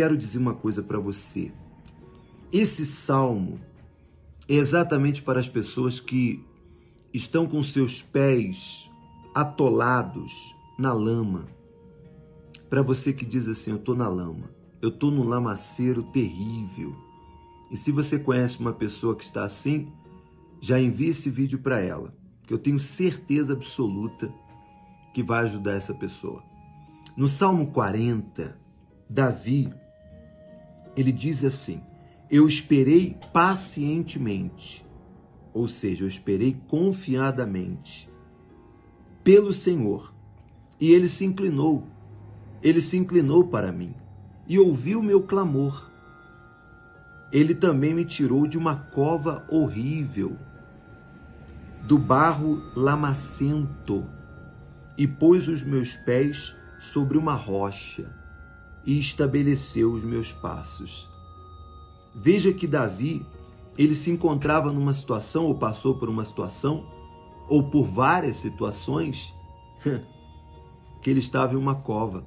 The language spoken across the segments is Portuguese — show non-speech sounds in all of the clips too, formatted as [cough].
Quero dizer uma coisa para você. Esse salmo é exatamente para as pessoas que estão com seus pés atolados na lama. Para você que diz assim: Eu estou na lama, eu estou num lamaceiro terrível. E se você conhece uma pessoa que está assim, já envie esse vídeo para ela, que eu tenho certeza absoluta que vai ajudar essa pessoa. No Salmo 40, Davi, ele diz assim: Eu esperei pacientemente, ou seja, eu esperei confiadamente pelo Senhor, e ele se inclinou, ele se inclinou para mim e ouviu meu clamor. Ele também me tirou de uma cova horrível, do barro lamacento, e pôs os meus pés sobre uma rocha e estabeleceu os meus passos. Veja que Davi, ele se encontrava numa situação ou passou por uma situação ou por várias situações [laughs] que ele estava em uma cova,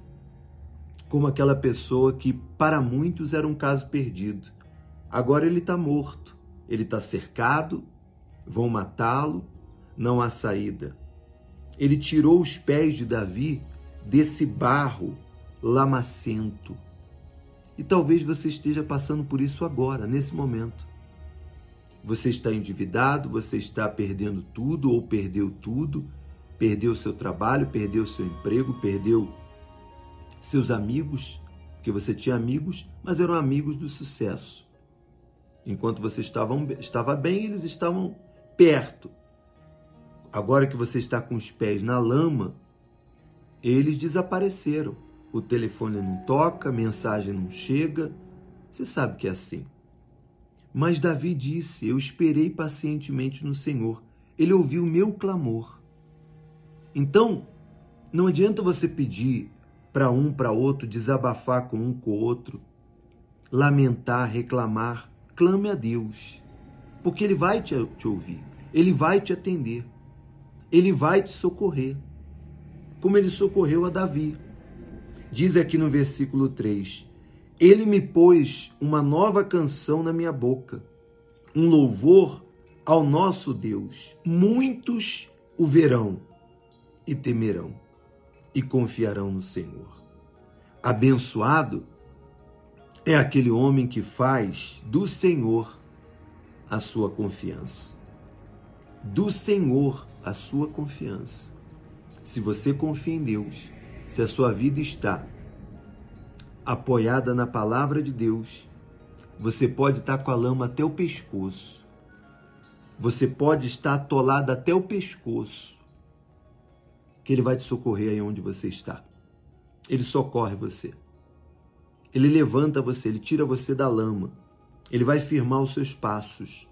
como aquela pessoa que para muitos era um caso perdido. Agora ele está morto, ele está cercado, vão matá-lo, não há saída. Ele tirou os pés de Davi desse barro lamacento. E talvez você esteja passando por isso agora, nesse momento. Você está endividado, você está perdendo tudo ou perdeu tudo, perdeu seu trabalho, perdeu seu emprego, perdeu seus amigos, porque você tinha amigos, mas eram amigos do sucesso. Enquanto você estava, estava bem, eles estavam perto. Agora que você está com os pés na lama, eles desapareceram. O telefone não toca, mensagem não chega. Você sabe que é assim. Mas Davi disse: Eu esperei pacientemente no Senhor. Ele ouviu o meu clamor. Então, não adianta você pedir para um, para outro, desabafar com um com o outro, lamentar, reclamar. Clame a Deus, porque Ele vai te, te ouvir, Ele vai te atender, Ele vai te socorrer como ele socorreu a Davi. Diz aqui no versículo 3: Ele me pôs uma nova canção na minha boca, um louvor ao nosso Deus. Muitos o verão e temerão e confiarão no Senhor. Abençoado é aquele homem que faz do Senhor a sua confiança. Do Senhor a sua confiança se você confia em Deus, se a sua vida está apoiada na palavra de Deus, você pode estar com a lama até o pescoço. Você pode estar atolado até o pescoço. Que ele vai te socorrer aí onde você está. Ele socorre você. Ele levanta você, ele tira você da lama. Ele vai firmar os seus passos.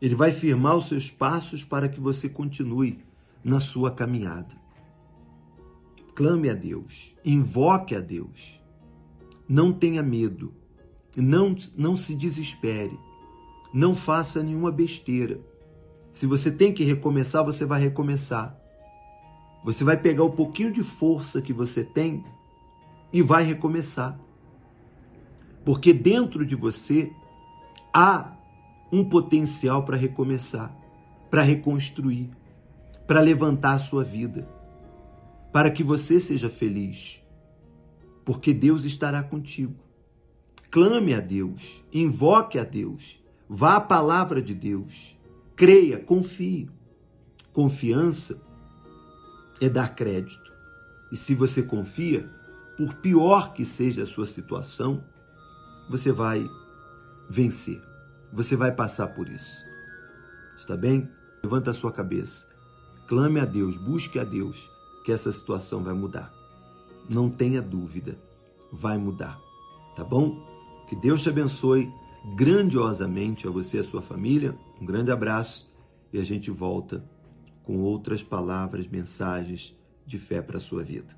Ele vai firmar os seus passos para que você continue na sua caminhada. Clame a Deus, invoque a Deus. Não tenha medo, não, não se desespere, não faça nenhuma besteira. Se você tem que recomeçar, você vai recomeçar. Você vai pegar o pouquinho de força que você tem e vai recomeçar. Porque dentro de você há um potencial para recomeçar, para reconstruir para levantar a sua vida, para que você seja feliz, porque Deus estará contigo. Clame a Deus, invoque a Deus, vá à palavra de Deus, creia, confie. Confiança é dar crédito. E se você confia, por pior que seja a sua situação, você vai vencer. Você vai passar por isso. Está bem? Levanta a sua cabeça. Clame a Deus, busque a Deus, que essa situação vai mudar. Não tenha dúvida, vai mudar. Tá bom? Que Deus te abençoe grandiosamente a você e a sua família. Um grande abraço e a gente volta com outras palavras, mensagens de fé para a sua vida.